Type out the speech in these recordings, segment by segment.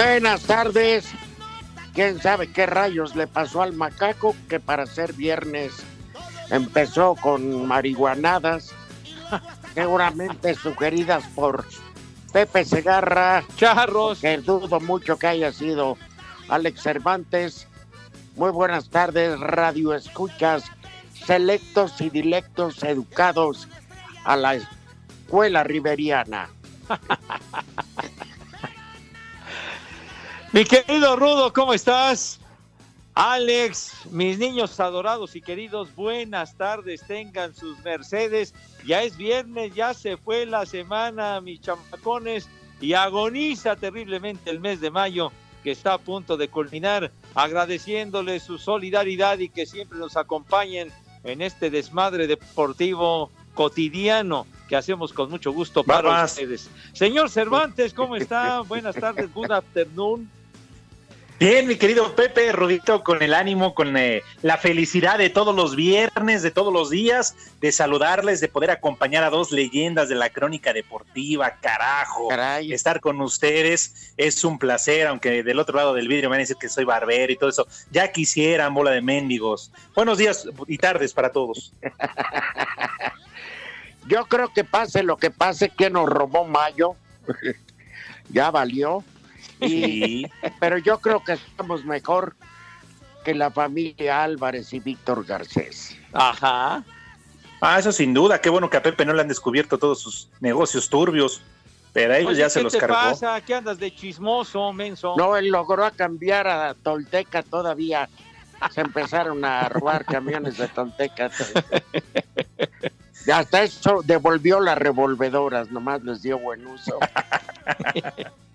Buenas tardes. ¿Quién sabe qué rayos le pasó al macaco que para ser viernes empezó con marihuanadas, seguramente sugeridas por Pepe Segarra, Charros. que dudo mucho que haya sido Alex Cervantes. Muy buenas tardes, radio escuchas, selectos y dilectos educados a la escuela riveriana. Mi querido Rudo, ¿cómo estás? Alex, mis niños adorados y queridos, buenas tardes, tengan sus Mercedes. Ya es viernes, ya se fue la semana, mis chamacones, y agoniza terriblemente el mes de mayo que está a punto de culminar, agradeciéndoles su solidaridad y que siempre nos acompañen en este desmadre deportivo cotidiano que hacemos con mucho gusto para ustedes. Señor Cervantes, ¿cómo está? Buenas tardes, good afternoon. Bien, mi querido Pepe, Rudito, con el ánimo, con eh, la felicidad de todos los viernes, de todos los días, de saludarles, de poder acompañar a dos leyendas de la crónica deportiva, carajo. Caray. Estar con ustedes es un placer, aunque del otro lado del vidrio me van a decir que soy barbero y todo eso. Ya quisieran, bola de mendigos. Buenos días y tardes para todos. Yo creo que pase lo que pase, que nos robó Mayo, ya valió. Y, pero yo creo que estamos mejor que la familia Álvarez y Víctor Garcés. Ajá. Ah, eso sin duda. Qué bueno que a Pepe no le han descubierto todos sus negocios turbios. Pero a ellos Oye, ya se ¿qué los cargó. pasa? ¿Qué andas de chismoso, menso? No, él logró cambiar a Tolteca todavía. Se empezaron a robar camiones de Tolteca. Hasta eso devolvió las revolvedoras, nomás les dio buen uso.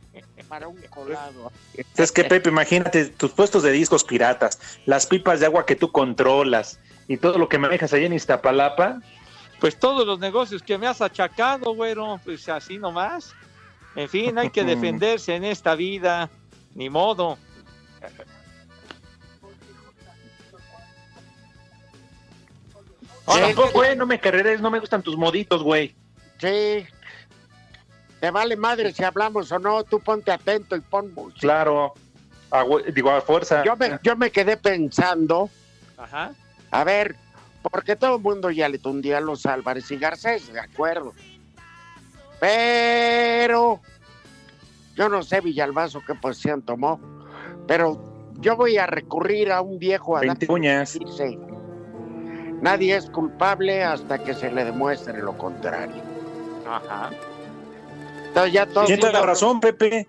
Para un colado. Es que Pepe, imagínate tus puestos de discos piratas, las pipas de agua que tú controlas y todo lo que manejas allá en Iztapalapa. Pues todos los negocios que me has achacado, güero, pues así nomás. En fin, hay que defenderse en esta vida, ni modo. Sí, güey, no me carreres, no me gustan tus moditos, güey. Sí. Te vale madre si hablamos o no, tú ponte atento y pon música. Claro. A digo, a fuerza. Yo me, yo me quedé pensando, Ajá. a ver, porque todo el mundo ya le tundía a los Álvarez y Garcés, de acuerdo. Pero yo no sé Villalbazo qué posición tomó, pero yo voy a recurrir a un viejo adagio 20 uñas. que dice, nadie es culpable hasta que se le demuestre lo contrario. Ajá. Entonces ya la razón, Pepe.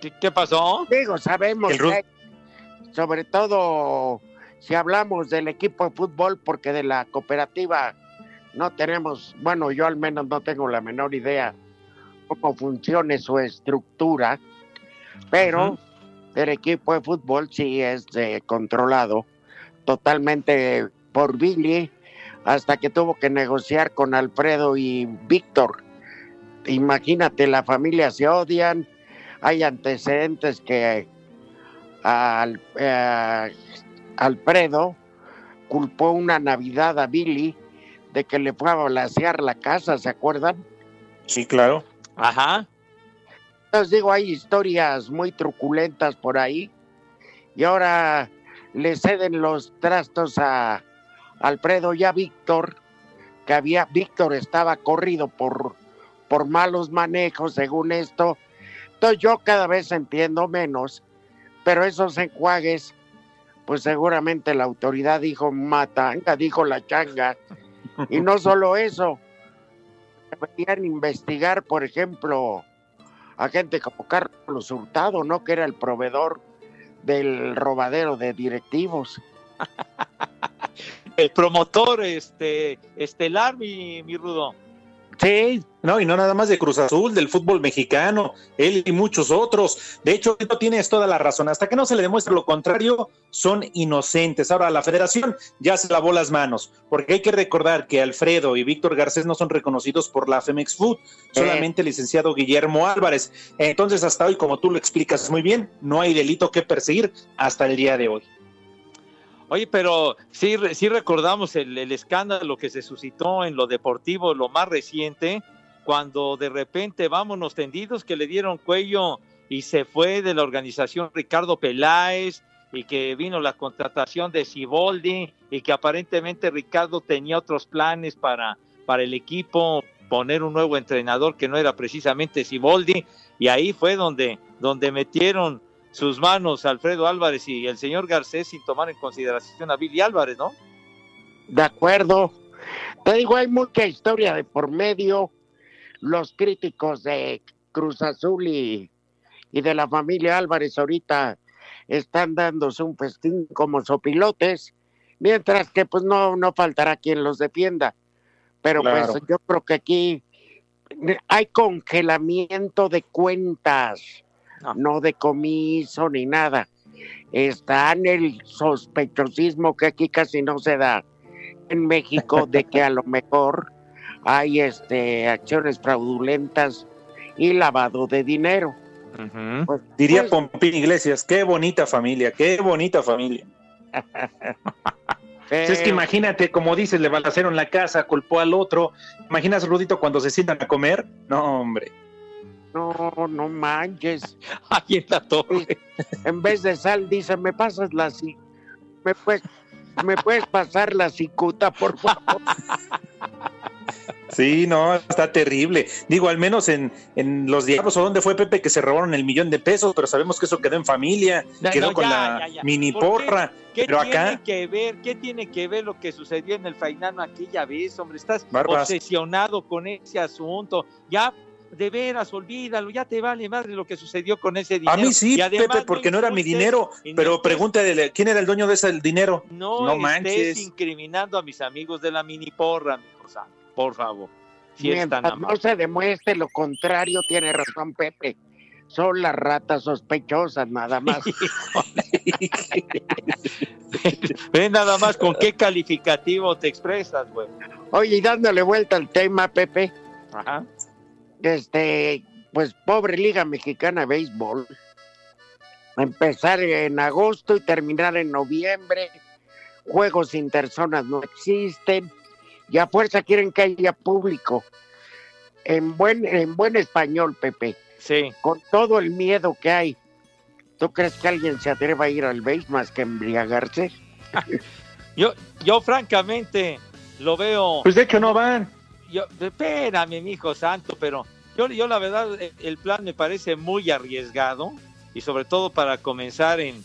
¿Qué, qué pasó? Digo, sabemos que, sobre todo si hablamos del equipo de fútbol, porque de la cooperativa no tenemos, bueno, yo al menos no tengo la menor idea cómo funcione su estructura, pero el equipo de fútbol sí es eh, controlado totalmente por Billy, hasta que tuvo que negociar con Alfredo y Víctor. Imagínate, la familia se odian, hay antecedentes que al, eh, Alfredo culpó una Navidad a Billy de que le fue a balasear la casa, ¿se acuerdan? Sí, claro. Ajá. Entonces digo, hay historias muy truculentas por ahí y ahora le ceden los trastos a Alfredo y a Víctor, que había, Víctor estaba corrido por, por malos manejos, según esto. Entonces yo cada vez entiendo menos, pero esos enjuagues, pues seguramente la autoridad dijo matanga, dijo la changa. Y no solo eso, deberían investigar, por ejemplo, a gente como Carlos Hurtado, ¿no? Que era el proveedor del robadero de directivos. El promotor este, estelar, mi, mi Rudo. Sí, no, y no nada más de Cruz Azul, del fútbol mexicano, él y muchos otros. De hecho, no tienes toda la razón. Hasta que no se le demuestre lo contrario, son inocentes. Ahora, la federación ya se lavó las manos, porque hay que recordar que Alfredo y Víctor Garcés no son reconocidos por la Femex Food, solamente el licenciado Guillermo Álvarez. Entonces, hasta hoy, como tú lo explicas muy bien, no hay delito que perseguir hasta el día de hoy. Oye, pero sí, sí recordamos el, el, escándalo que se suscitó en lo deportivo, lo más reciente, cuando de repente vámonos tendidos que le dieron cuello y se fue de la organización Ricardo Peláez y que vino la contratación de Siboldi y que aparentemente Ricardo tenía otros planes para, para el equipo, poner un nuevo entrenador que no era precisamente Siboldi y ahí fue donde, donde metieron sus manos Alfredo Álvarez y el señor Garcés sin tomar en consideración a Billy Álvarez, ¿no? De acuerdo. Te digo, hay mucha historia de por medio. Los críticos de Cruz Azul y, y de la familia Álvarez ahorita están dándose un festín como sopilotes, mientras que pues no, no faltará quien los defienda. Pero claro. pues yo creo que aquí hay congelamiento de cuentas no. no decomiso ni nada. Está en el sospechosismo que aquí casi no se da en México de que a lo mejor hay este acciones fraudulentas y lavado de dinero. Uh -huh. pues, Diría pues, Pompín Iglesias, qué bonita familia, qué bonita familia. Pero... Es que imagínate, como dices, le balacearon la casa, culpó al otro. ¿Imaginas, Rudito, cuando se sientan a comer? No, hombre. No, no manches. Ahí en la torre. En vez de sal, dice, me pasas la me puedes, me puedes pasar la cicuta, por favor. Sí, no, está terrible. Digo, al menos en, en los diablos, ¿o dónde fue Pepe que se robaron el millón de pesos? Pero sabemos que eso quedó en familia, No, quedó no, con la ya, ya. mini ¿Por qué? porra. ¿Qué Pero tiene acá, que ver? ¿Qué tiene que ver lo que sucedió en el Fainano aquella vez, hombre? Estás Barbas. obsesionado con ese asunto. Ya, de veras, olvídalo, ya te vale madre lo que sucedió con ese dinero. a mí sí, Y además Pepe, porque no era mi dinero. Pero estés- pregúntale, ¿quién era el dueño de ese dinero? No, No estés manches. incriminando a mis amigos de la mini porra, mi cosa, por favor. Si Mientras no se demuestre lo contrario, tiene razón Pepe. Son las ratas sospechosas, nada más. Ve nada más con qué calificativo te expresas, güey. Oye, y dándole vuelta al tema, Pepe, Ajá. Este, pues pobre Liga Mexicana de Béisbol. Empezar en agosto y terminar en noviembre. Juegos interzonas no existen. Y a fuerza quieren que haya público. En buen, en buen español, Pepe. Sí. Con todo el miedo que hay. ¿Tú crees que alguien se atreva a ir al béis más que embriagarse? Yo, yo francamente lo veo. Pues de hecho no van. Yo, espérame, mi hijo santo, pero yo, yo la verdad, eh, el plan me parece muy arriesgado y sobre todo para comenzar en,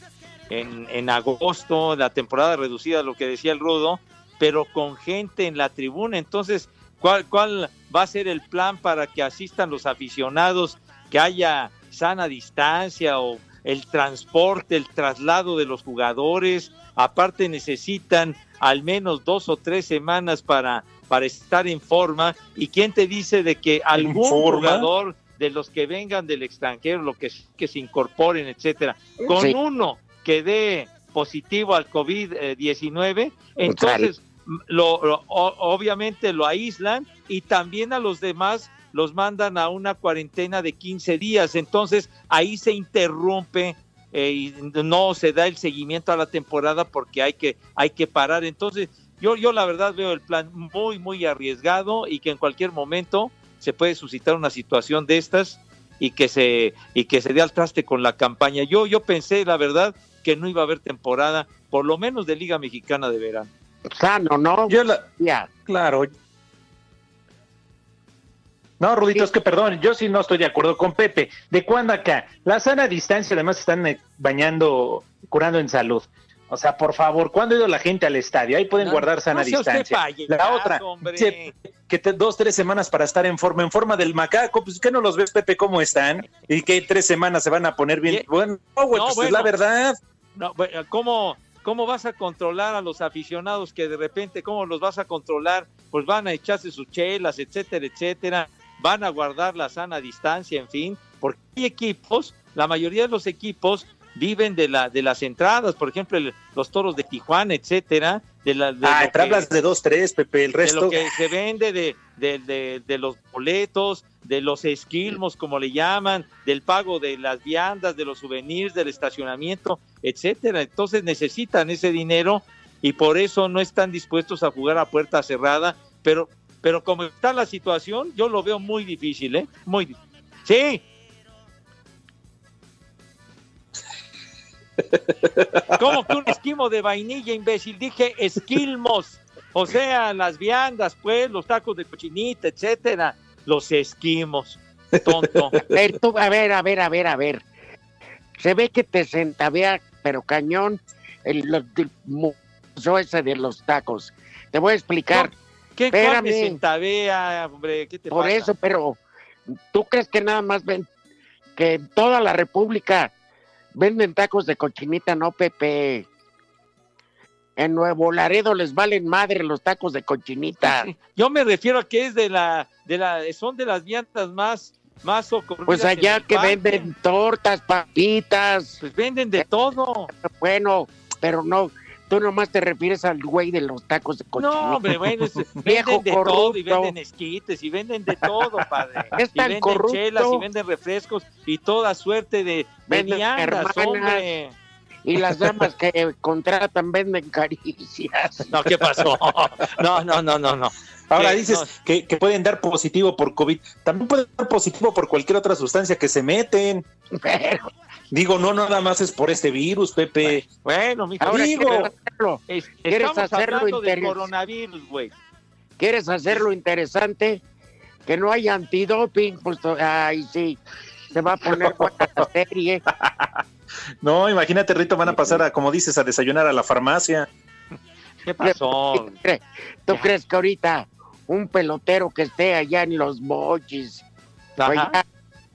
en, en agosto, la temporada reducida, lo que decía el Rudo, pero con gente en la tribuna. Entonces, ¿cuál, ¿cuál va a ser el plan para que asistan los aficionados, que haya sana distancia o el transporte, el traslado de los jugadores? Aparte necesitan al menos dos o tres semanas para, para estar en forma. ¿Y quién te dice de que algún forma? jugador de los que vengan del extranjero, lo que, que se incorporen, etcétera, con Sí. uno que dé positivo al COVID-19, entonces lo, obviamente lo aíslan y también a los demás los mandan a una cuarentena de 15 días. Entonces ahí se interrumpe eh, y no se da el seguimiento a la temporada porque hay que, hay que parar. Entonces yo, yo la verdad veo el plan muy, muy arriesgado y que en cualquier momento se puede suscitar una situación de estas y que se y que se dé al traste con la campaña. Yo yo pensé la verdad que no iba a haber temporada, por lo menos de Liga Mexicana de verano. Sano, ¿no? Yo la, Ya. claro. No, Rudito, es que perdón, yo sí no estoy de acuerdo con Pepe. ¿De cuándo acá? La sana distancia, además están eh, bañando, curando en salud. O sea, por favor, ¿cuándo ha ido la gente al estadio? Ahí pueden No, guardar sana no distancia. la otra, que te- dos, tres semanas para estar en forma, en forma del macaco, pues ¿qué no los ves, Pepe, cómo están? Y que tres semanas se van a poner bien. Bueno, no, güey, pues es la verdad. No, ¿cómo, ¿Cómo vas a controlar a los aficionados que de repente, cómo los vas a controlar? Pues van a echarse sus chelas, etcétera, etcétera. Van a guardar la sana distancia, en fin, porque hay equipos, la mayoría de los equipos viven de la de las entradas, por ejemplo, el- los toros de Tijuana, etcétera, de la de que- hablas de dos, tres, Pepe, el de resto. lo que se vende de, de, de- de los boletos, de los esquilmos, como le llaman, del pago de las viandas, de los souvenirs, del estacionamiento, etcétera. Entonces necesitan ese dinero y por eso no están dispuestos a jugar a puerta cerrada, pero, pero como está la situación, yo lo veo muy difícil, ¿eh? Muy difícil. Sí. ¿Cómo que un esquimo de vainilla, imbécil? Dije esquilmos. O sea, las viandas, pues, los tacos de cochinita, etcétera. Los esquimos. Tonto. A ver, tú, a ver, a ver, a ver, a ver. Se ve que te centavea, pero cañón, el, el museo ese de los tacos. Te voy a explicar. ¿Qué Espérame. carne centavea, hombre? ¿Qué te Por pasa? eso, pero ¿tú crees que nada más ven que en toda la República venden tacos de cochinita, no, Pepe? En Nuevo Laredo les valen madre los tacos de cochinita. Yo me refiero a que es de la, de la, son de las viandas más, más socorridas Pues allá que parque. venden tortas, papitas, Pues venden de todo. bueno, pero no, tú nomás te refieres al güey de los tacos de cochinita. No, hombre, bueno, es- Viejo venden de todo y corrupto. venden esquites y venden de todo, padre. Es y venden corrupto. chelas y venden refrescos y toda suerte de, de Venden viandas, hermanas. hombre. Y las damas que contratan venden caricias. No, ¿qué pasó? No, no, no, no, no. Ahora dices no. que, que pueden dar positivo por COVID. También pueden dar positivo por cualquier otra sustancia que se meten. Pero Digo, no nada más es por este virus, Pepe. Bueno, digo, quieres hacerlo, es- ¿quieres estamos hacerlo hablando de coronavirus, güey. quieres hacerlo interesante, que no hay antidoping, pues to- ay sí, se va a poner buena la serie. No, imagínate, Rito, van a pasar a, como dices, a desayunar a la farmacia. ¿Qué pasó? ¿Tú crees- ¿Tú Ya. crees que ahorita un pelotero que esté allá en los bochis, Ajá. allá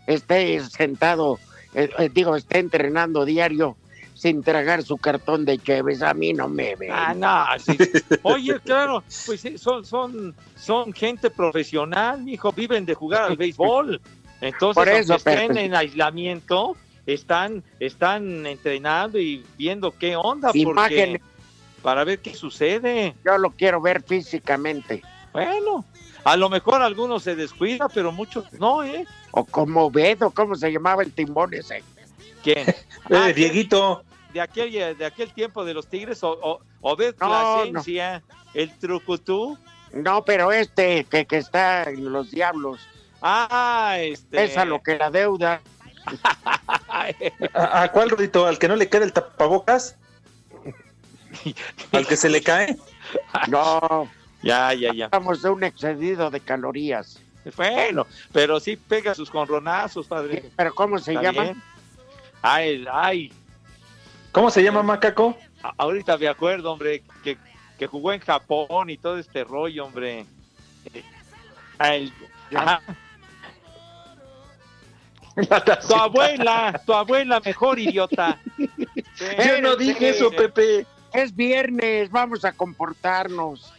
esté sentado, eh, eh, digo, esté entrenando diario sin tragar su cartón de cheves? A mí no me ven. Ah, no, sí. Oye, claro, pues son, son, son gente profesional, mijo, viven de jugar al béisbol. Entonces, Por eso, estén pero- en aislamiento, están, están entrenando y viendo qué onda, porque Imágenes. para ver qué sucede. Yo lo quiero ver físicamente. Bueno, a lo mejor algunos se descuida, pero muchos no, ¿eh? O como Bedo, ¿cómo se llamaba el timbón ese? ¿Quién? Eh, Ah, Dieguito, de aquel, de aquel tiempo de los Tigres, o, o, Obed No, Plasencia, el trucutú. No, pero este que, que está en los diablos, Ah, este. pesa lo que la deuda. ¿a, a cuál Rudito? ¿Al que no le queda el tapabocas? ¿Al que se le cae? No, Ya, ya, ya. estamos de un excedido de calorías. Bueno, pero sí pega sus conronazos, padre. Pero ¿cómo se llama? bien. Ay, ay, ¿Cómo se llama Macaco? a- ahorita me acuerdo, hombre, que, que jugó en Japón y todo este rollo, hombre. Eh, el- ajá. Tu abuela, tu abuela mejor idiota. Yo no dije eso, Pepe. Es viernes, vamos a comportarnos.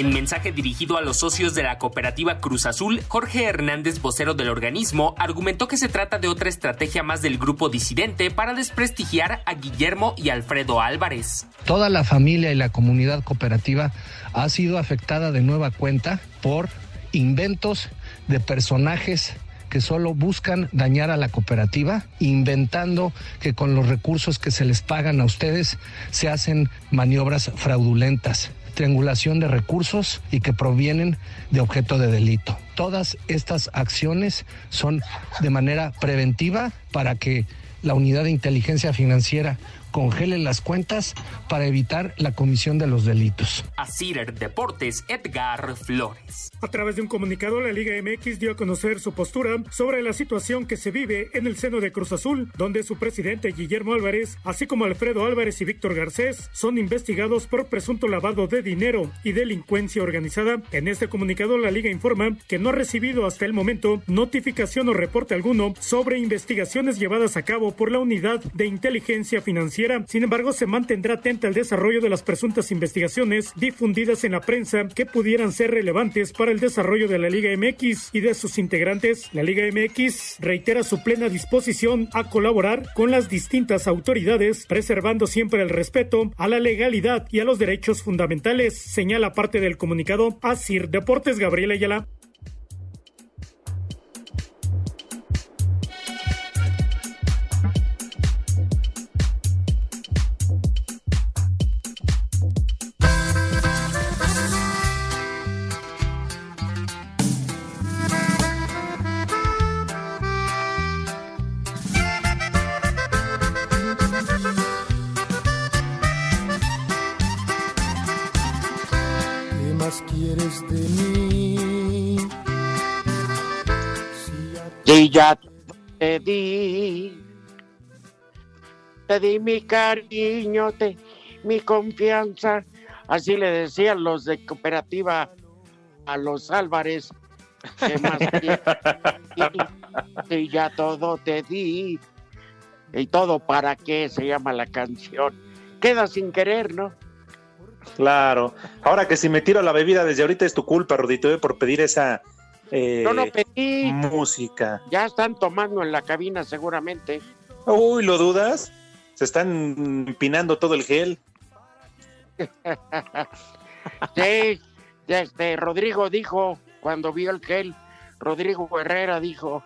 En mensaje dirigido a los socios de la cooperativa Cruz Azul, Jorge Hernández, vocero del organismo, argumentó que se trata de otra estrategia más del grupo disidente para desprestigiar a Guillermo y Alfredo Álvarez. Toda la familia y la comunidad cooperativa ha sido afectada de nueva cuenta por inventos de personajes que solo buscan dañar a la cooperativa, inventando que con los recursos que se les pagan a ustedes se hacen maniobras fraudulentas triangulación de recursos y que provienen de objeto de delito. Todas estas acciones son de manera preventiva para que la unidad de inteligencia financiera congelen las cuentas para evitar la comisión de los delitos. Cider Deportes, Edgar Flores. A través de un comunicado, la Liga MX dio a conocer su postura sobre la situación que se vive en el seno de Cruz Azul, donde su presidente Guillermo Álvarez, así como Alfredo Álvarez y Víctor Garcés, son investigados por presunto lavado de dinero y delincuencia organizada. En este comunicado, la Liga informa que no ha recibido hasta el momento notificación o reporte alguno sobre investigaciones llevadas a cabo por la Unidad de Inteligencia Financiera sin embargo, se mantendrá atenta al desarrollo de las presuntas investigaciones difundidas en la prensa que pudieran ser relevantes para el desarrollo de la Liga MX y de sus integrantes. La Liga MX reitera su plena disposición a colaborar con las distintas autoridades, preservando siempre el respeto a la legalidad y a los derechos fundamentales, señala parte del comunicado Asir Deportes Gabriel Ayala. Ya te di, te di mi cariño, te, mi confianza. Así le decían los de cooperativa a los Álvarez. ¿Qué más y ya todo te di. Y todo para qué se llama la canción. Queda sin querer, ¿no? Claro. Ahora que si me tiro la bebida desde ahorita es tu culpa, Rodito, ¿eh? por pedir esa eh, no, no pedí. Música. Ya están tomando en la cabina seguramente. Uy, ¿lo dudas? Se están empinando todo el gel. sí, este, Rodrigo dijo, cuando vio el gel, Rodrigo Herrera dijo,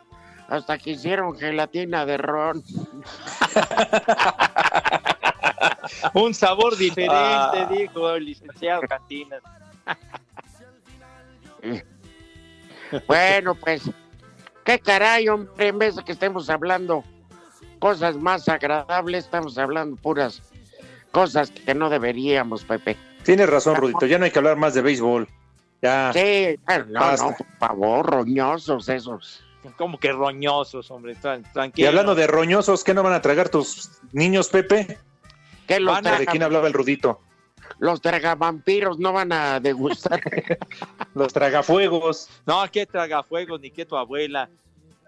hasta que hicieron gelatina de ron. Un sabor diferente, ah. dijo el licenciado Cantinas. Bueno, pues, qué caray, hombre, en vez de que estemos hablando cosas más agradables, estamos hablando puras cosas que no deberíamos, Pepe. Tienes razón, Rudito, ya no hay que hablar más de béisbol. Ya. Sí, no, no, por favor, roñosos esos. Como que roñosos, hombre, tranquilo. Y hablando de roñosos, ¿qué no van a tragar tus niños, Pepe? ¿Qué los ¿De quién hablaba el Rudito? los tragavampiros no van a degustar. los tragafuegos. No, qué tragafuegos, ni qué tu abuela.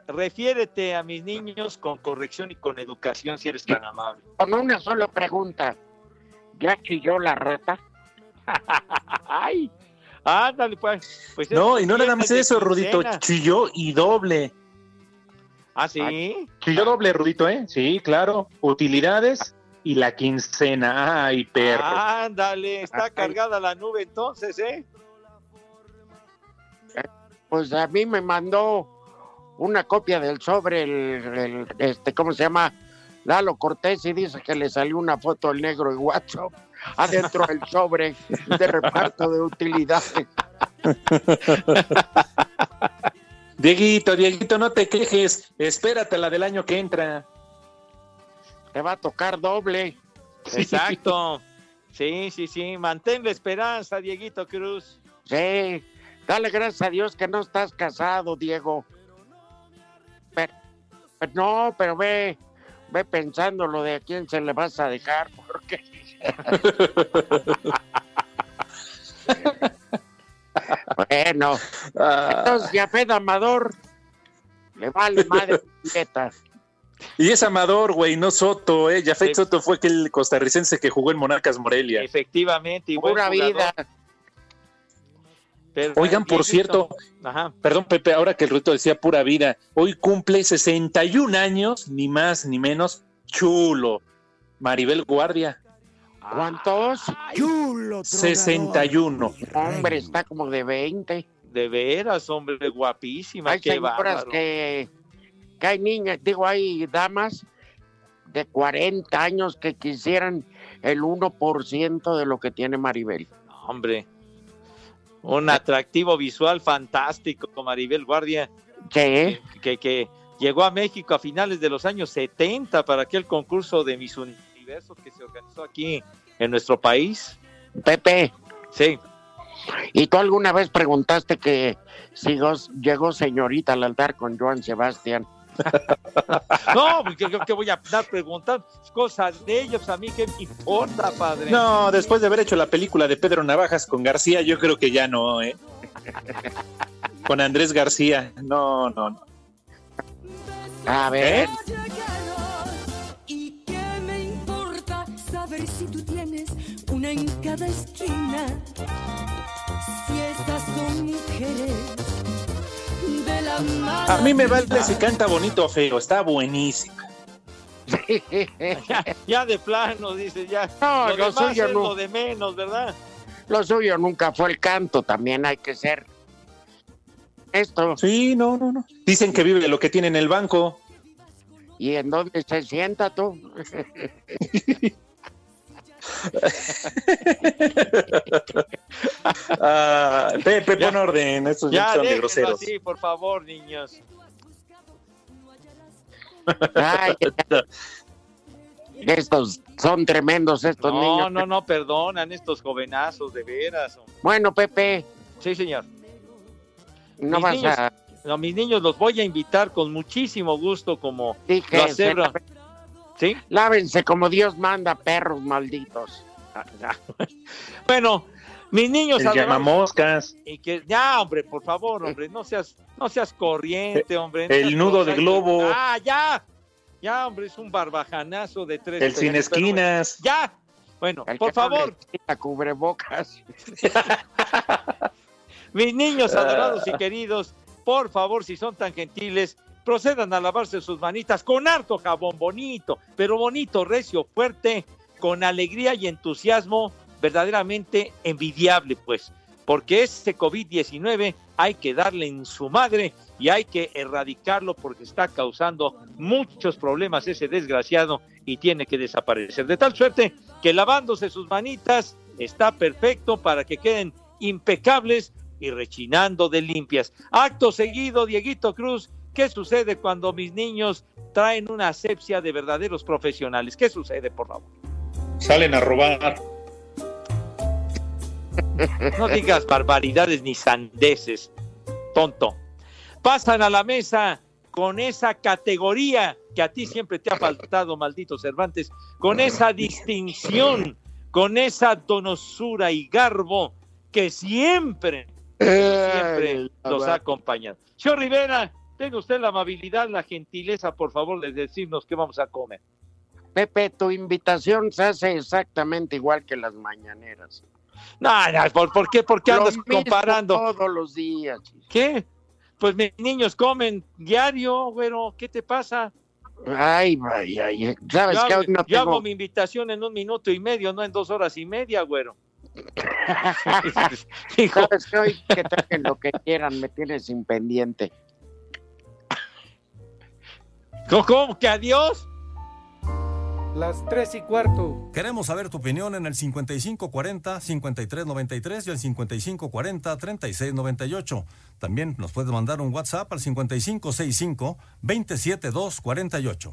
Refiérete a mis niños con corrección y con educación si eres tan amable. Con una sola pregunta. ¿Ya chilló la rata? Ay, ándale, pues. pues no, y no nada más eso, Rudito. Chilló y doble. ¿Ah, sí? Chilló doble, Rudito, ¿eh? Sí, claro. Utilidades y la quincena. Ay, perro. Ándale, está cargada la nube entonces, ¿eh? Pues a mí me mandó una copia del sobre, el, este, ¿cómo se llama? Lalo Cortés y dice que le salió una foto al negro y WhatsApp adentro del sobre de reparto de utilidades. Dieguito, Dieguito, no te quejes, espérate la del año que entra te va a tocar doble. Exacto. Sí, sí, sí. Mantén la esperanza, Dieguito Cruz. Sí. Dale gracias a Dios que no estás casado, Diego. Pero, no, pero ve, ve pensando lo de a quién se le vas a dejar, porque. bueno, ah. entonces Yafet Amador le vale madre y es Amador, güey, no Soto, ¿eh? Jafet Soto fue aquel costarricense que jugó en Monarcas Morelia. Efectivamente, y Pura vida. Oigan, por cierto, perdón Pepe, ahora que el Ruito decía pura vida, hoy cumple 61 años, ni más ni menos, chulo, Maribel Guardia. ¿Cuántos? Chulo. 61. Hombre, está como de 20. De veras, hombre, guapísima. Hay qué señoras bárbaro. que, que hay niñas, digo, hay damas de 40 años que quisieran el 1% de lo que tiene Maribel. Hombre, un atractivo visual fantástico, Maribel Guardia, ¿Qué? que, que llegó a México a finales de los años 70 para aquel concurso de Miss Universo que se organizó aquí en nuestro país. Pepe, Sí, ¿y tú alguna vez preguntaste que si llegó señorita al altar con Joan Sebastián? no, pues, ¿qué, qué voy a dar preguntar? Cosas de ellos, a mí qué me importa, padre. No, después de haber hecho la película de Pedro Navajas con García, yo creo que ya no, ¿eh? Con Andrés García, no, no, no. A ver, ¿Y qué me importa saber si tú tienes una en cada esquina? Si estas son mujeres. A mí me vale si canta bonito o feo, está buenísimo. Ya, ya de plano, dice, ya. No, lo lo demás suyo es no. lo de menos, ¿verdad? lo suyo nunca fue el canto, también hay que ser. Esto, Sí, no, no, no. Dicen que vive lo que tiene en el banco. ¿y en dónde se sienta tú? Ah, Pepe, Ya. pon orden, estos ya son de groseros. así, por favor, niños. Ay, estos son tremendos estos No, niños. no, no, perdonan estos jovenazos, de veras. hombre. Bueno, Pepe, Sí, señor. no Mis vas niños, a... No, mis niños los voy a invitar con muchísimo gusto, como Dije, lo se- ¿Sí? lávense como Dios manda, perros malditos. Bueno, mis niños El adorados, llamamoscas, y que ya, hombre, por favor, hombre, no seas, no seas corriente, hombre. el nudo de globo. Ah, ya, ya, hombre, es un barbajanazo de tres. el sin pero esquinas. Ya, bueno, El por favor, quita cubrebocas. mis niños Ah. adorados y queridos, por favor, si son tan gentiles, procedan a lavarse sus manitas con harto jabón bonito, pero bonito, recio, fuerte, con alegría y entusiasmo verdaderamente envidiable, pues, porque este COVID-19 hay que darle en su madre y hay que erradicarlo porque está causando muchos problemas ese desgraciado y tiene que desaparecer. De tal suerte que lavándose sus manitas está perfecto para que queden impecables y rechinando de limpias. Acto seguido, Dieguito Cruz, ¿qué sucede cuando mis niños traen una asepsia de verdaderos profesionales? ¿Qué sucede, por favor? Salen a robar. No digas barbaridades ni sandeces, tonto. Pasan a la mesa con esa categoría que a ti siempre te ha faltado, maldito Cervantes, con esa distinción, con esa donosura y garbo que siempre, siempre Ay, los ha acompañado. Señor Rivera, tenga usted la amabilidad, la gentileza, por favor, de decirnos qué vamos a comer. Pepe, tu invitación se hace exactamente igual que las mañaneras. No, no, ¿por, por qué, por qué andas comparando? Todos los días. ¿Qué? Pues mis niños comen diario, güero. ¿Qué te pasa? Ay, ay, ay. ¿Sabes yo que hoy no yo hago mi invitación en un minuto y medio, no en dos horas y media, güero. Hijo, ¿Sabes que hoy que traigan lo que quieran? Me tienes sin pendiente. ¿Cómo- ¿cómo que adiós? Las tres y cuarto. Queremos saber tu opinión en el 5540-5393 y el 5540-3698. También nos puedes mandar un WhatsApp al 5565-27248.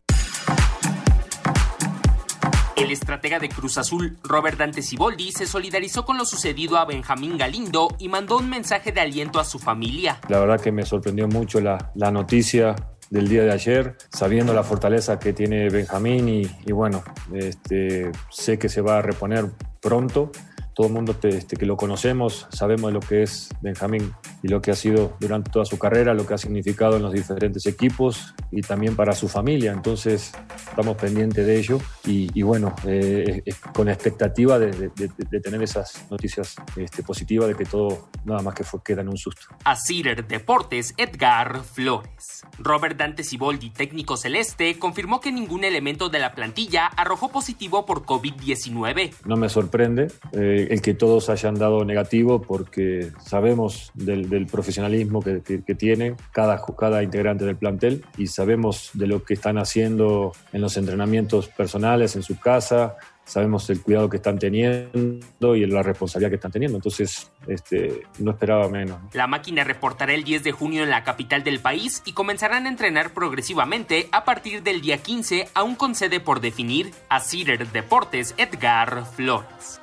El estratega de Cruz Azul, Robert Dante Siboldi, se solidarizó con lo sucedido a Benjamín Galindo y mandó un mensaje de aliento a su familia. La verdad que me sorprendió mucho la, la noticia del día de ayer, sabiendo la fortaleza que tiene Benjamín y, bueno, este, sé que se va a reponer pronto todo el mundo te- este, que lo conocemos sabemos de lo que es Benjamín y lo que ha sido durante toda su carrera, lo que ha significado en los diferentes equipos y también para su familia. Entonces estamos pendientes de ello y, y bueno, eh, con expectativa de, de- de- de tener esas noticias este, positivas de que todo nada más que fue, queda en un susto. A Cider Deportes, Edgar Flores. Robert Dante Siboldi, técnico celeste, confirmó que ningún elemento de la plantilla arrojó positivo por COVID-19. No me sorprende eh, el que todos hayan dado negativo porque sabemos del, profesionalismo que, tiene cada, cada integrante del plantel y sabemos de lo que están haciendo en los entrenamientos personales, en su casa, sabemos el cuidado que están teniendo y la responsabilidad que están teniendo. Entonces, este, no esperaba menos. La máquina reportará el 10 de junio en la capital del país y comenzarán a entrenar progresivamente a partir del día 15, aún con sede por definir. A Cider Deportes, Edgar Flores.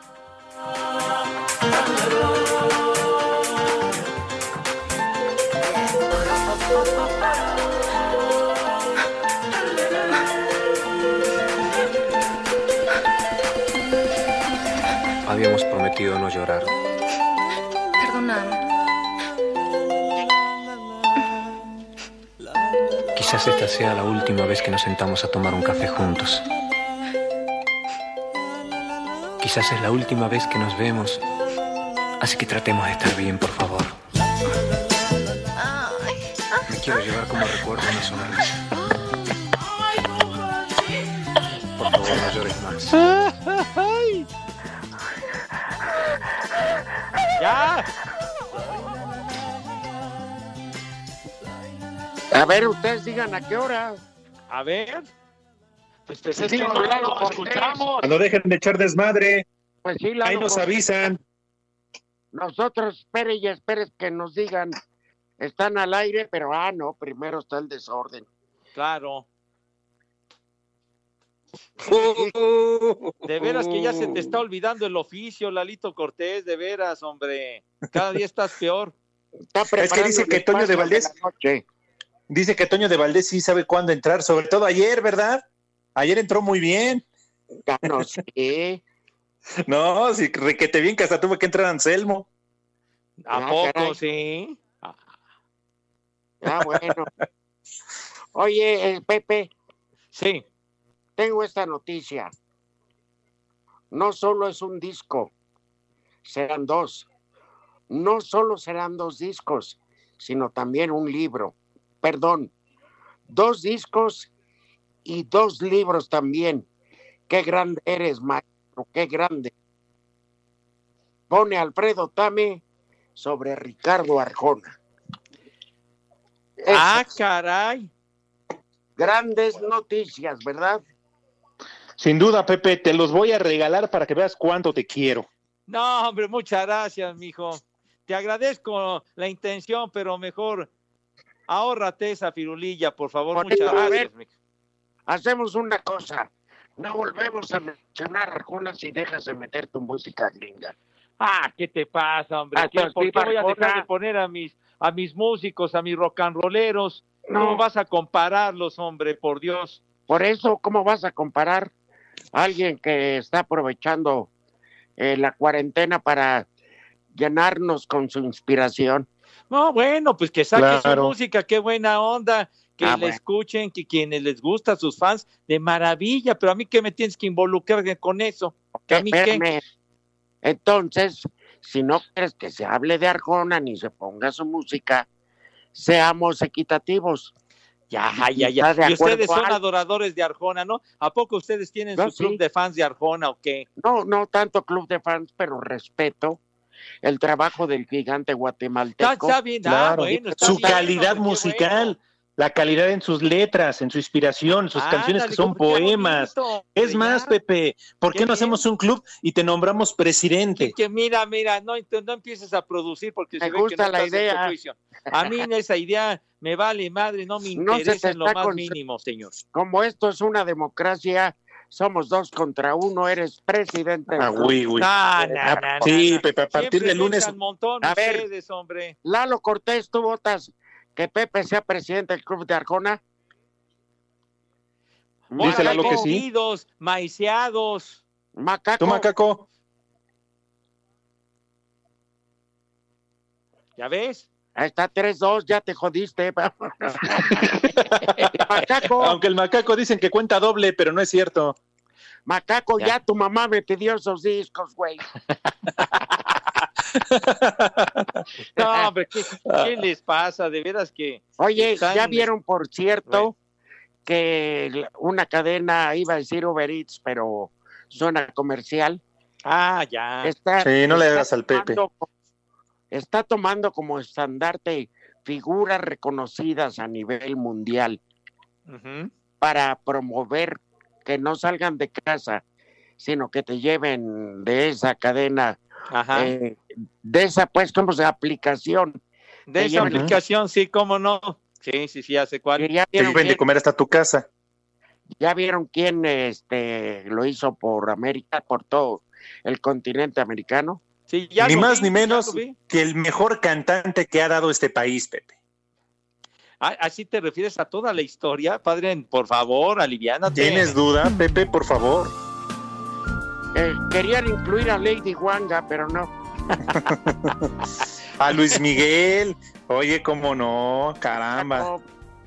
Habíamos prometido no llorar. Perdóname. Quizás esta sea la última vez que nos sentamos a tomar un café juntos. Quizás es la última vez que nos vemos. Así que tratemos de estar bien, por favor. Me quiero llevar como recuerdo una sonrisa. Por favor, no llores más. ¡Ya! A ver, ustedes digan a qué hora. A ver. Pues, pues, Sí, que no lo Cortés. escuchamos. Cuando dejen de echar desmadre, Pues sí, Lalo ahí nos Cortés. avisan. Nosotros, espere y espere que nos digan, están al aire, pero ah, no, primero está el desorden. Claro. De veras que ya se te está olvidando el oficio, Lalito Cortés, de veras, hombre. Cada día estás peor. Está Es que dice que Toño de Valdés, dice que Toño de Valdés sí sabe cuándo entrar, sobre todo ayer, ¿verdad? Ayer entró muy bien. Ya no sé. No, sí, requete bien que hasta tuvo que entrar Anselmo. ¿A Ah, poco, caray. sí? Ah, bueno. Oye, eh, Pepe, Sí. tengo esta noticia. No solo es un disco, serán dos. No solo serán dos discos, sino también un libro. Perdón, dos discos y dos libros también. Qué grande eres, maestro, qué grande. Pone Alfredo Tame sobre Ricardo Arjona. Ah, caray. grandes noticias, ¿verdad? Sin duda, Pepe, te los voy a regalar para que veas cuánto te quiero. No, hombre, muchas gracias, mijo. Te agradezco la intención, pero mejor ahórrate esa firulilla, por favor. Por muchas gracias. mijo. Hacemos una cosa. No volvemos a mencionar a Arjona si dejas de meter tu música gringa. Ah, ¿qué te pasa, hombre? Ah, ¿Qué- ¿Por qué voy a dejar de poner a mis, a mis músicos, a mis rock and rolleros? No. ¿Cómo vas a compararlos, hombre? Por Dios. Por eso, ¿cómo vas a comparar a alguien que está aprovechando eh, la cuarentena para llenarnos con su inspiración? No, bueno, pues que Claro. su música, qué buena onda, que Ah, la bueno. escuchen, que quienes les gusta, sus fans, de maravilla, pero a mí qué me tienes que involucrar con eso, que a mí qué. Entonces, si no quieres que se hable de Arjona ni se ponga su música, seamos equitativos. Ya, ya, ya. ¿Está de Y ustedes son Al? adoradores de Arjona, ¿no? ¿A poco ustedes tienen su club de fans de Arjona o qué? No, no tanto club de fans, pero respeto el trabajo del gigante guatemalteco. está bien, ah, Claro. bueno, está Su bien, calidad musical, bueno. La calidad en sus letras, en su inspiración, sus canciones que son poemas. bonito, Es más, ya. Pepe, ¿por Qué qué no bien. hacemos un club y te nombramos presidente? que mira, mira, no, no empieces a producir porque Me se ve que gusta no la idea. juicio. A mí esa idea me vale madre, no me No se te interesa en lo más con- mínimo, señor. Como esto es una democracia, somos dos contra uno, eres presidente. Ah, uy, uy. No, no, Ah, no, no, sí, no. Pepe, a partir Siempre del lunes. montón A ver. ustedes, hombre. Lalo Cortés, ¿tú votas que Pepe sea presidente del club de Arjona? Dice Lalo que sí. Unidos, maiceados. Macaco. ¿Tú, macaco? ¿Ya ves? Ahí está 3-2, ya te jodiste. macaco. Aunque el macaco dicen que cuenta doble, pero no es cierto. Macaco, ya, ya tu mamá me pidió esos discos, güey. No, hombre, ¿qué, qué les pasa? De veras que. Oye, están- ya vieron, por cierto, que una cadena, iba a decir Uber Eats, pero suena comercial. Ah, ya. Está, Sí, no le hagas al Pepe. tomando- Está tomando como estandarte figuras reconocidas a nivel mundial para promover que no salgan de casa, sino que te lleven de esa cadena, Ajá. eh, de esa, pues, se aplicación. de esa aplicación, sí, cómo no. Sí, sí, sí, hace cuál. ya Te vieron lleven de comer hasta tu casa. ya vieron quién este lo hizo por América, por todo el continente americano. Sí, ya ni más vi, ni menos que el mejor cantante que ha dado este país, Pepe. ¿Así te refieres a toda la historia? Padre, por favor, aliviánate. ¿Tienes duda, Pepe? Por favor. Eh, querían incluir a Lady Wanga, pero no. A Luis Miguel. Oye, cómo no, caramba.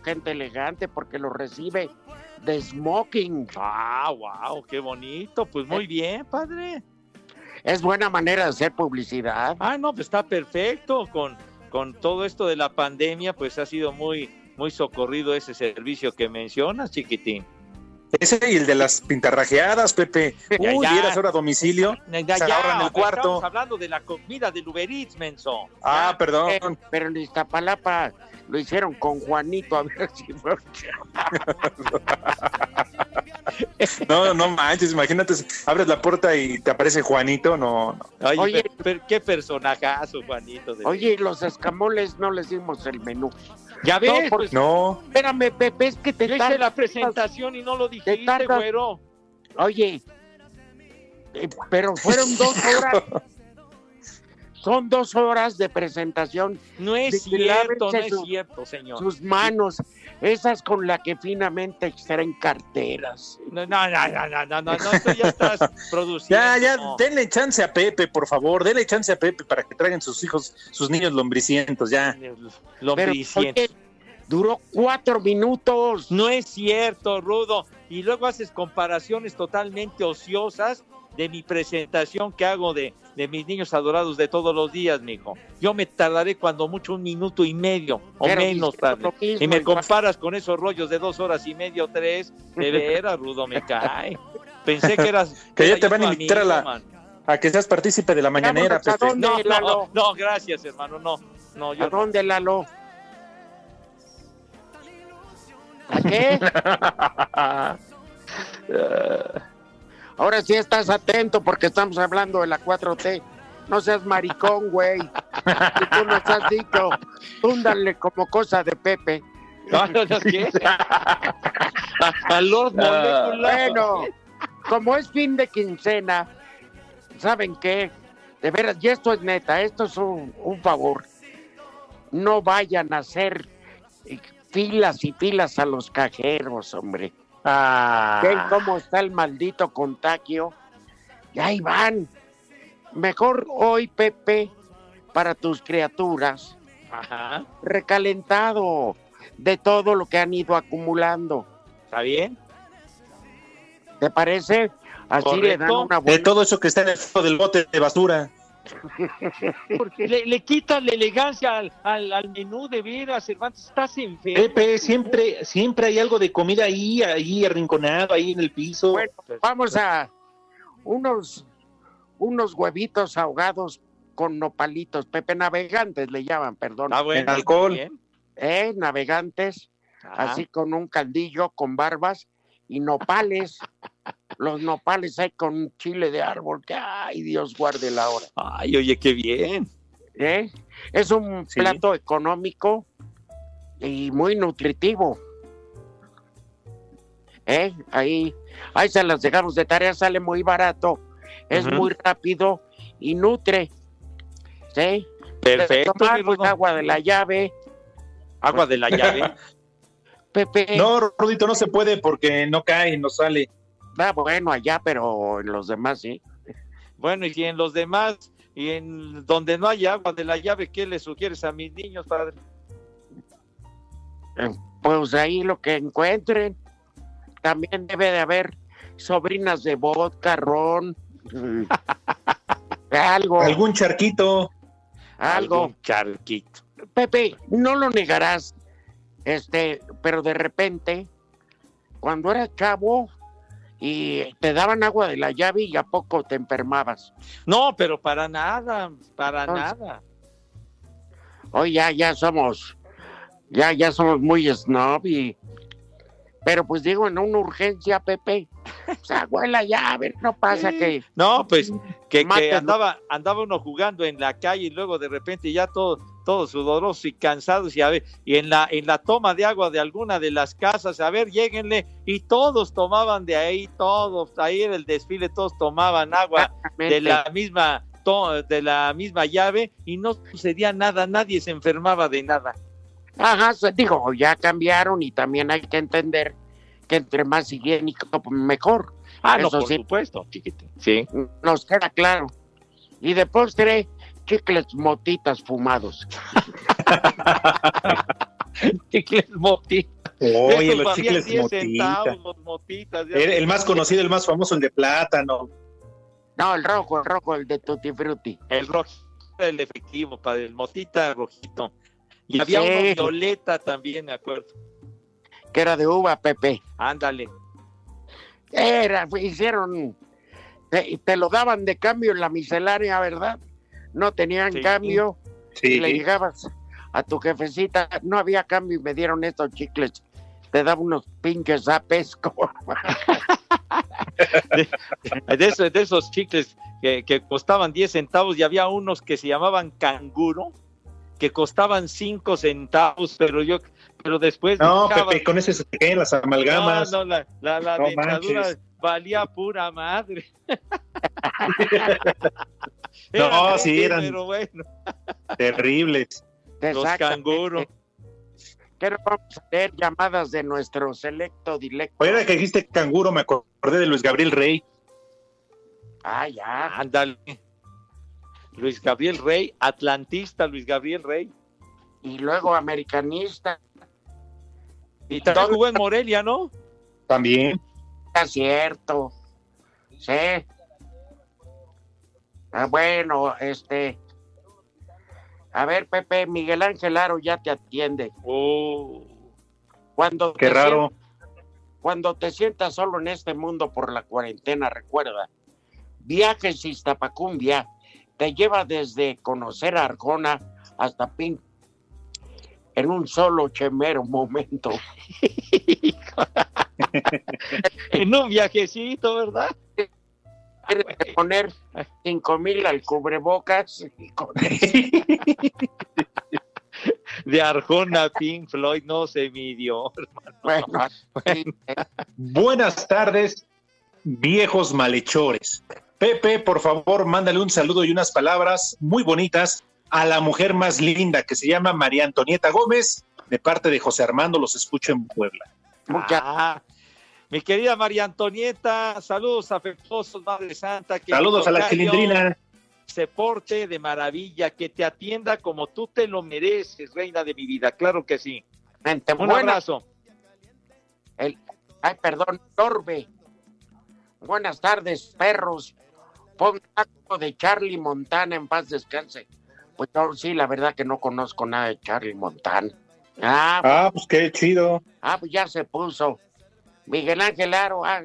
Gente elegante porque lo recibe de smoking. Ah, wow, qué bonito. Pues muy bien, padre. Es buena manera de hacer publicidad. Ah, no, pues está perfecto. Con, con todo esto de la pandemia, pues ha sido muy, muy socorrido ese servicio que mencionas, chiquitín. Ese y el de las pintarrajeadas, Pepe. Ya, Uy, ya. dieras ahora a domicilio. Ya, se ya, ahorran el Estamos cuarto. hablando de la comida del Uber Eats, menso. Ah, perdón. Eh, pero en Iztapalapa lo hicieron con Juanito, a ver si fue. No, no manches, imagínate, abres la puerta y te aparece Juanito, no, no. Oye, Oye. per- per- qué personajazo, Juanito. de- Oye, los escamoles no les dimos el menú. ya ves, no, por- pues, No, Espérame, Pepe, es que te yo hice la presentación y no lo tardas. güero. Oye, eh, pero fueron dos horas. Son dos horas de presentación. No es De- cierto, no es su- cierto, señor. Sus manos, esas con las que finamente extraen carteras. No, no, no, no, no, no, no, no, tú ya estás produciendo. ya, ya, no. denle chance a Pepe, por favor, denle chance a Pepe para que traigan sus hijos, sus niños lombricientos, ya. Pero, Lombriciento. oye, duró cuatro minutos. No es cierto, Rudo. Y luego haces comparaciones totalmente ociosas de mi presentación que hago de, de mis niños adorados de todos los días, mijo. Yo me tardaré cuando mucho un minuto y medio o Pero menos tarde. mismo, Y me comparas con esos rollos de dos horas y medio, tres. De veras, Rudo, me cae. Pensé que eras. Que ya te van a invitar a la- man. A que seas partícipe de la mañanera. No, no, no, gracias, hermano, no. No, yo ¿A dónde, Lalo? ¿A qué? Ahora sí estás atento porque estamos hablando de la 4T. No seas maricón, güey. Si tú nos has dicho, túndale como cosa de Pepe. no, no, no, ¿qué? A, a Lord Molecular. Bueno, como es fin de quincena, ¿saben qué? De veras, y esto es neta, esto es un, un favor. No vayan a hacer filas y filas a los cajeros, hombre. Ah, Ven cómo está el maldito contagio. Y ahí van. Mejor hoy, Pepe, para tus criaturas, Ajá, recalentado de todo lo que han ido acumulando. ¿está bien? ¿Te parece? Así le dan una de vuelta. todo eso que está en el fondo del bote de basura. Porque le, le quitas la elegancia al, al, al menú de veras, Cervantes. Estás enfermo. Pepe, siempre, siempre hay algo de comida ahí, ahí arrinconado, ahí en el piso. Bueno, vamos a unos, unos huevitos ahogados con nopalitos. Pepe Navegantes le llaman, perdón. Ah, bueno, en alcohol. bien. ¿Eh? Navegantes, Ajá. así con un caldillo, con barbas y nopales. Los nopales hay con un chile de árbol que, ay, Dios guarde la hora. Ay, oye, qué bien. ¿eh? Es un Sí. plato económico y muy nutritivo. ¿Eh? Ahí, ahí se las dejamos de tarea, sale muy barato, es muy rápido y nutre. ¿Sí? Perfecto. Tomar, pues, agua de la llave. Agua de la llave. Pepe, No, Rudito, no se puede porque no cae, no sale. Ah, bueno, allá, pero en los demás sí. Bueno, y en los demás y en donde no hay agua de la llave, ¿qué le sugieres a mis niños, padre? Eh, Pues ahí lo que encuentren. También debe de haber sobrinas de vodka, ron, mm, algo. Algún charquito. Algo. Algún charquito. Pepe, no lo negarás, este, pero de repente, cuando eras chavo y te daban agua de la llave y a poco te enfermabas. No, pero para nada, para Entonces- nada. Hoy ya, ya somos, ya, ya somos muy snob y, pero pues digo, en una urgencia, Pepe, pues agua de la llave, no pasa que, No, pues que, que andaba, andaba uno jugando en la calle y luego de repente ya todo, todos sudorosos y cansados y a ver, y en la, en la toma de agua de alguna de las casas, a ver, lléguenle, y todos tomaban de ahí, todos, ahí era el desfile, todos tomaban agua de la misma to- de la misma llave y no sucedía nada, nadie se enfermaba de nada. Ajá, se- digo, ya cambiaron y también hay que entender que entre más higiénico, mejor. Ah, no, Eso por sí, supuesto, chiquitín. Sí. nos queda claro. Y de postre, chicles motitas fumados. chicles motitas. Oye, Esos los chicles 10 motita. centavos, los motitas. El, más conocido, el más famoso, el de plátano. No, el rojo, el rojo, el de Tutti Frutti. El rojo, el efectivo, padre, el motita rojito. Y había Sí. uno violeta también, me acuerdo. Que era de uva, Pepe. Ándale. Era, hicieron, te, te lo daban de cambio en la miscelánea, ¿verdad? No tenían Sí. cambio. Sí. Y le llegabas a tu jefecita, no había cambio y me dieron estos chicles. Te daba unos pinches apes. como- De, esos, de esos chicles que, que costaban 10 centavos y había unos que se llamaban canguro, que costaban 5 centavos, pero yo, pero después No, dejaba- Pepe, con ese se te caen las amalgamas. No, no, la, la, la No dentadura manches. valía pura madre. No, sí, eran- Pero bueno, Terribles. los canguros. Que no vamos a leer llamadas de nuestro selecto dilecto. Oye, que dijiste canguro, me acordé de Luis Gabriel Rey. Ah, ya. Ándale. Luis Gabriel Rey, atlantista Luis Gabriel Rey. Y luego americanista. Y también jugó en Morelia, ¿no? También. Está cierto. Sí. Ah, bueno, este. A ver, Pepe, Miguel Ángel Aro ya te atiende. Oh, Cuando Qué te raro. Cuando te sientas solo en este mundo por la cuarentena, recuerda, Viajes Iztapacumbia te lleva desde conocer a Arjona hasta Pin en un solo chemero momento. en un viajecito, ¿verdad? Tienes que poner cinco mil al cubrebocas y con De Arjona, Pink Floyd, no se midió. Bueno, eh, Buenas tardes, viejos malhechores. Pepe, por favor, mándale un saludo y unas palabras muy bonitas a la mujer más linda que se llama María Antonieta Gómez, de parte de José Armando, los escucho en Puebla. muchas Ah, mi querida María Antonieta, saludos afectuosos, Madre Santa. que Saludos a la tocayo chilindrina. Se porte de maravilla, que te atienda como tú te lo mereces, reina de mi vida. Claro que sí. gente Un buena. abrazo. El, ay, perdón, Torbe. Buenas tardes, perros. Pon algo de Charlie Montana en paz descanse. Pues yo sí, la verdad que no conozco nada de Charlie Montana. Ah, Ah, pues qué chido. ah, pues ya se puso. Miguel Ángel Aro, ah,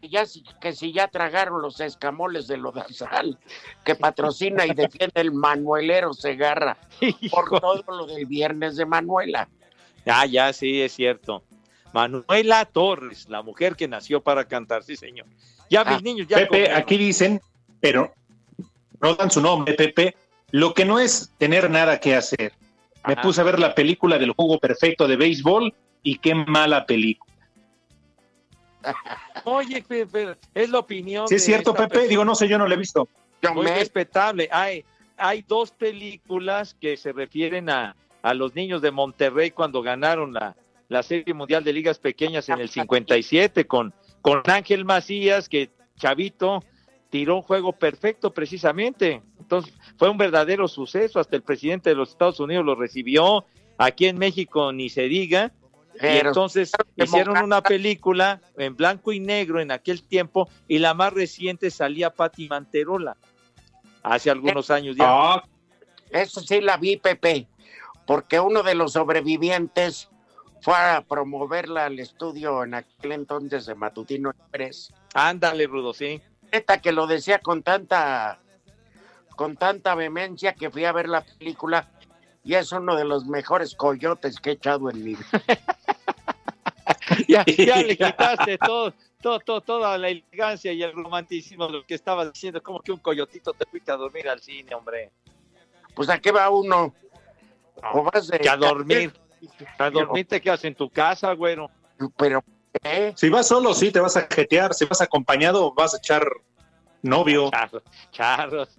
que ya, si- que si ya tragaron los escamoles de Lodazal, que patrocina y defiende el Manuelero Segarra por todo lo del viernes de Manuela. Ah, ya, sí, es cierto. Manuela Torres, la mujer que nació para cantar, sí, señor. Ya Ah, mis niños ya Pepe, comieron. aquí dicen, pero no dan su nombre, Pepe. Lo que no es tener nada que hacer. Me Ajá. puse a ver la película del juego perfecto de béisbol y qué mala película. Oye, Pepe, es la opinión. Sí, es cierto, Pepe. persona. Digo, no sé, yo no la he visto. Muy me- respetable. Hay, hay dos películas que se refieren a, a los niños de Monterrey cuando ganaron la, la Serie Mundial de Ligas Pequeñas en el 57 con, con Ángel Macías, que Chavito tiró un juego perfecto precisamente. Entonces, fue un verdadero suceso. Hasta el presidente de los Estados Unidos lo recibió. Aquí en México ni se diga. Y entonces hicieron una película en blanco y negro en aquel tiempo y la más reciente salía Patti Manterola hace algunos años ya. Ah, Eso sí la vi, Pepe, porque uno de los sobrevivientes fue a promoverla al estudio en aquel entonces de Matutino Express. Ándale, Rudo, sí. Neta que lo decía con tanta con tanta vehemencia que fui a ver la película y es uno de los mejores coyotes que he echado en mi vida. ya, ya le quitaste todo, todo, todo- toda la elegancia y el romanticismo de lo que estabas diciendo, como que un coyotito te fuiste a dormir al cine, hombre. Pues a qué va uno? ¿O vas de- Que a dormir. A dormir te quedas en tu casa, güero. Pero, ¿eh? Si vas solo, sí, te vas a jetear. Si vas acompañado, vas a echar novio. Charros, charros.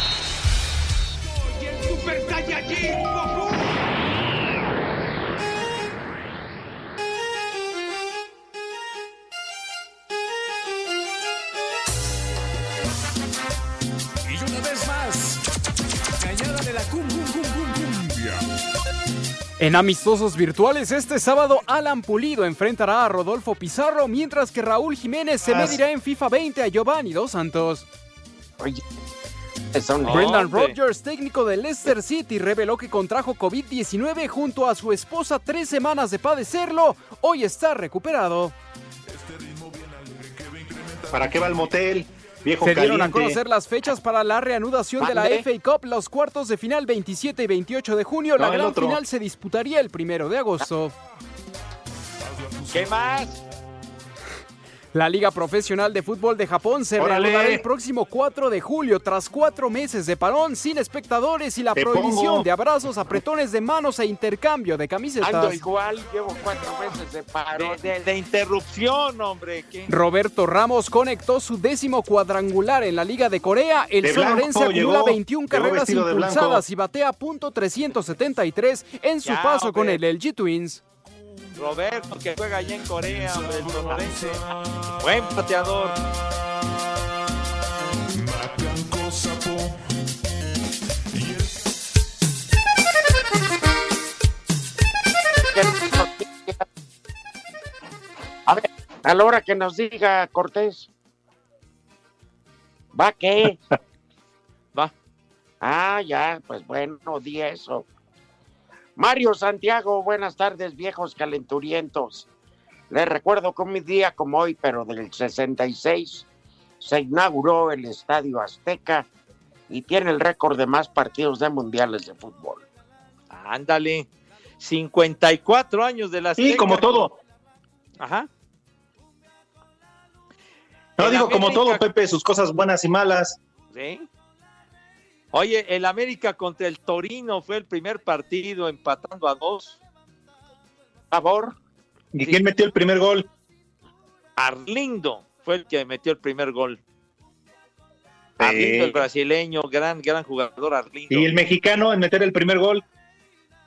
En amistosos virtuales este sábado Alan Pulido enfrentará a Rodolfo Pizarro mientras que Raúl Jiménez se Ah, medirá en FIFA 20 a Giovanni Dos Santos. Oye, Brendan. Rodgers, técnico de Leicester City, reveló que contrajo COVID-19 junto a su esposa tres semanas de padecerlo. Hoy está recuperado. ¿Para qué va el motel? Viejo Se dieron a conocer las fechas para la reanudación de la. FA Cup, los cuartos de final 27 y 28 de junio. No, la gran otro. final se disputaría el primero de agosto. ¿Qué más? La Liga Profesional de Fútbol de Japón se Órale. reanudará el próximo 4 de julio tras cuatro meses de parón sin espectadores y la Te prohibición pongo. de abrazos, apretones de manos e intercambio de camisetas. Ando igual, llevo cuatro meses de paro. De, de- de interrupción, hombre. ¿qué? Roberto Ramos conectó su décimo cuadrangular en la Liga de Corea. El De sonorense acumula llegó- 21 llegó carreras impulsadas y batea punto .373 en su Ya, paso con el LG Twins. Roberto, que juega allá en Corea, hombre, el sonorense. Buen pateador. A ver, a la hora que nos diga Cortés. ¿Va qué? Va. Ah, ya, pues bueno, di eso. Mario Santiago, buenas tardes, viejos calenturientos. Les recuerdo que un día como hoy, pero del 66, se inauguró el Estadio Azteca y tiene el récord de más partidos de mundiales de fútbol. Ándale. 54 años de la Sí, como todo. Ajá. No digo como todo, Pepe, sus cosas buenas y malas. ¿Sí? Oye, el América contra el Torino fue el primer partido empatando a dos. Favor. ¿Y quién metió el primer gol? Arlindo fue el que metió el primer gol. Arlindo, el brasileño, gran, gran jugador Arlindo. Y el mexicano en meter el primer gol.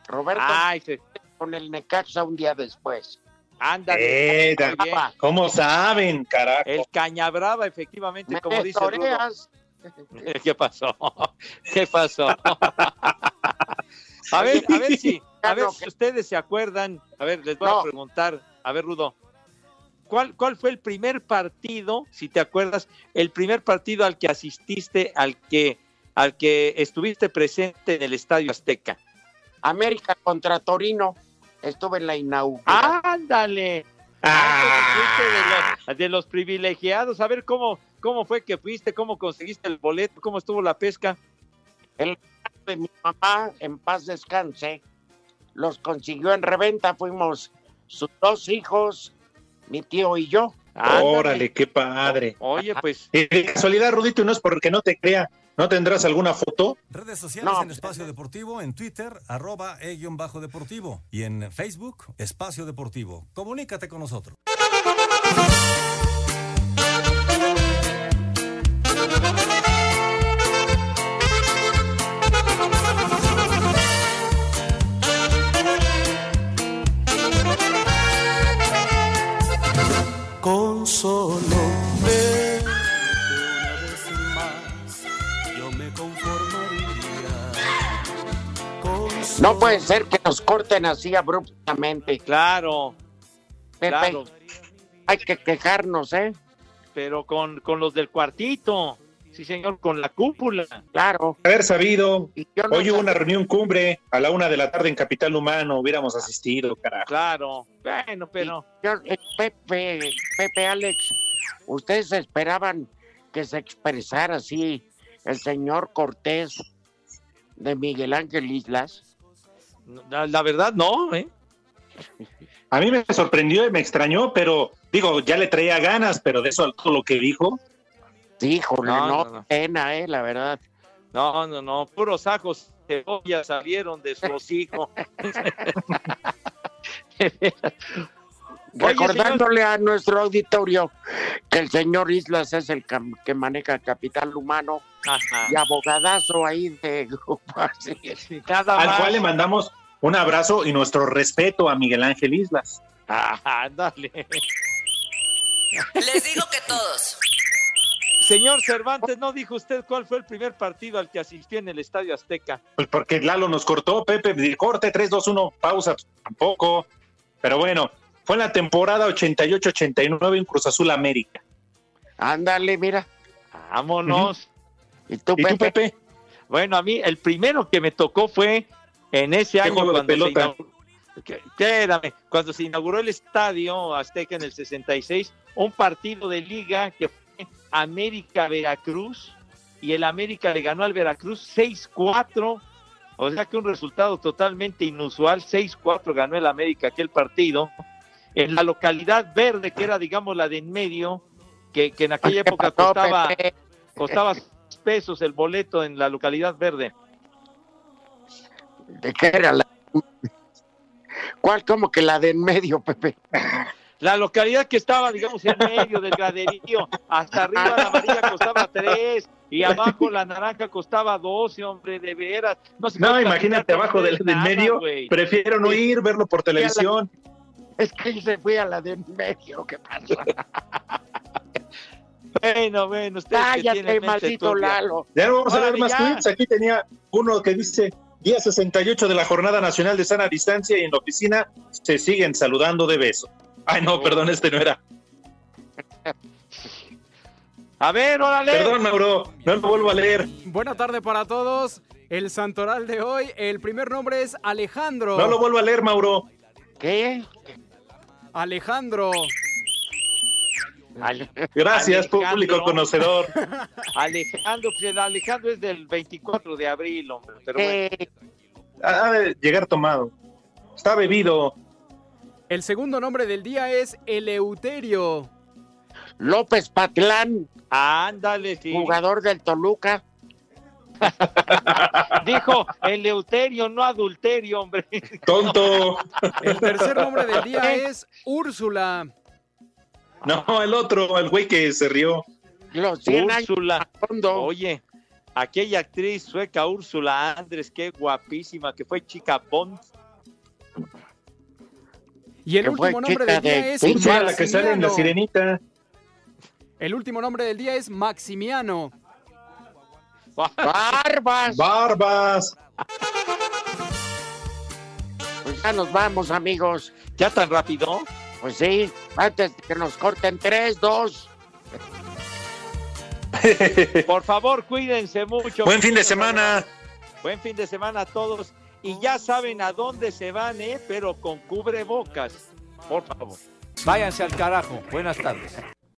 Roberto Ay, se- con el Necaxa un día después. ándale. Eh. ¿Cómo saben, carajo? El Cañabrava, efectivamente, Me como dice toreas. ¿Qué pasó? ¿Qué pasó? A ver, a ver si, a ver si ustedes se acuerdan. A ver, les voy a preguntar. A ver, Rudo. ¿Cuál, ¿Cuál fue el primer partido, si te acuerdas, el primer partido al que asististe, al que, al que estuviste presente en el Estadio Azteca? América contra Torino. Estuve en la inauguración. ¡Ándale! Ah, fuiste de los, de los privilegiados. A ver cómo, cómo fue que fuiste, cómo conseguiste el boleto, cómo estuvo la pesca. El de mi mamá, en paz descanse, los consiguió en reventa. Fuimos sus dos hijos, mi tío y yo. Ándale. Órale, qué padre. Oye, pues. Y de casualidad, Rudito, y no es porque no te crea, ¿no tendrás alguna foto? Redes sociales No. en Espacio Deportivo, en Twitter, arroba e-deportivo y en Facebook, Espacio Deportivo. Comunícate con nosotros. No puede ser que nos corten así abruptamente. Claro, Pepe, claro. hay que quejarnos, ¿eh? pero con, con los del cuartito. Sí, señor, con la cúpula. Claro. Haber sabido. yo no Hoy hubo una reunión cumbre a la una de la tarde en Capital Humano. Hubiéramos asistido, carajo. Claro. Bueno, pero. Yo- eh, Pepe, Pepe, Alex, ¿ustedes esperaban que se expresara así el señor Cortés de Miguel Ángel Islas? La, la verdad, no, ¿eh? A mí me sorprendió y me extrañó, pero digo, ya le traía ganas, pero de eso a todo lo que dijo. Sí, híjole, No, no, no, no. pena, eh, la verdad. No, no, no. Puros ajos cebollas salieron de su hocico. Oye, Recordándole a nuestro auditorio que el señor Islas es el cam- que maneja Capital Humano Ajá. y abogadazo ahí de grupo así. Nada Al más. cual le mandamos un abrazo y nuestro respeto a Miguel Ángel Islas. Dale. Les digo que todos. Señor Cervantes, ¿no dijo usted cuál fue el primer partido al que asistió en el Estadio Azteca? Pues porque Lalo nos cortó, Pepe, corte 3, 2, 1, pausa, tampoco. Pero bueno, fue en la temporada 88-89 en Cruz Azul América. Ándale, mira. Vámonos. ¿Y tú, ¿Y tú, Pepe? Bueno, a mí el primero que me tocó fue en ese año de cuando se, inauguró, que- cuando se inauguró el estadio Azteca en el 66, un partido de liga que fue América Veracruz y el América le ganó al Veracruz 6-4, o sea que un resultado totalmente inusual, 6-4 ganó el América aquel partido en la localidad verde que era digamos la de en medio, que, que en aquella ¿Qué época pasó, costaba costaba seis pesos el boleto en la localidad verde. ¿De qué era la? ¿Cuál como que la de en medio, Pepe? La localidad que estaba, digamos, en medio del graderío, hasta arriba la amarilla costaba tres y abajo la naranja costaba 12, hombre, de veras. No, se No, imagínate abajo del, nada, medio. Prefiero no ir, verlo por televisión. Es que se fue a la de en medio, ¿qué pasa? Bueno, bueno, usted Cállate, maldito turbia. Lalo. Ya no vamos a ver más ya. tweets. Aquí tenía uno que dice día 68 de la Jornada Nacional de Sana Distancia y en la oficina se siguen saludando de beso. Ay, no, perdón, este no era. A ver, órale. Perdón, Mauro, no lo vuelvo a leer. Buena tarde para todos. El santoral de hoy, el primer nombre es Alejandro. No lo vuelvo a leer, Mauro. ¿Qué? Alejandro. Ale- Gracias, Alejandro. público conocedor. Alejandro, pues el Alejandro es del 24 de abril, hombre. Pero bueno. Eh, Ha de llegar tomado. Está bebido. El segundo nombre del día es Eleuterio. López Patlán, Ándale, sí. jugador del Toluca. Dijo Eleuterio, no adulterio, hombre. Tonto. El tercer nombre del día es Úrsula. No, el otro, el güey que se rió. Los 100 años Úrsula. Oye, aquella actriz sueca Úrsula Andrés, qué guapísima, que fue chica Bond. Y el Que último nombre del día de es Úrsula, la que sale en la sirenita. El último nombre del día es Maximiano. Barbas. Barbas. Pues ya nos vamos, amigos. ¿Ya tan rápido? Pues sí, antes de que nos corten tres, dos. Por favor, cuídense mucho. Buen fin de semana. Buen fin de semana a todos. Y ya saben a dónde se van, ¿eh? Pero con cubrebocas. Por favor. Váyanse al carajo. Buenas tardes.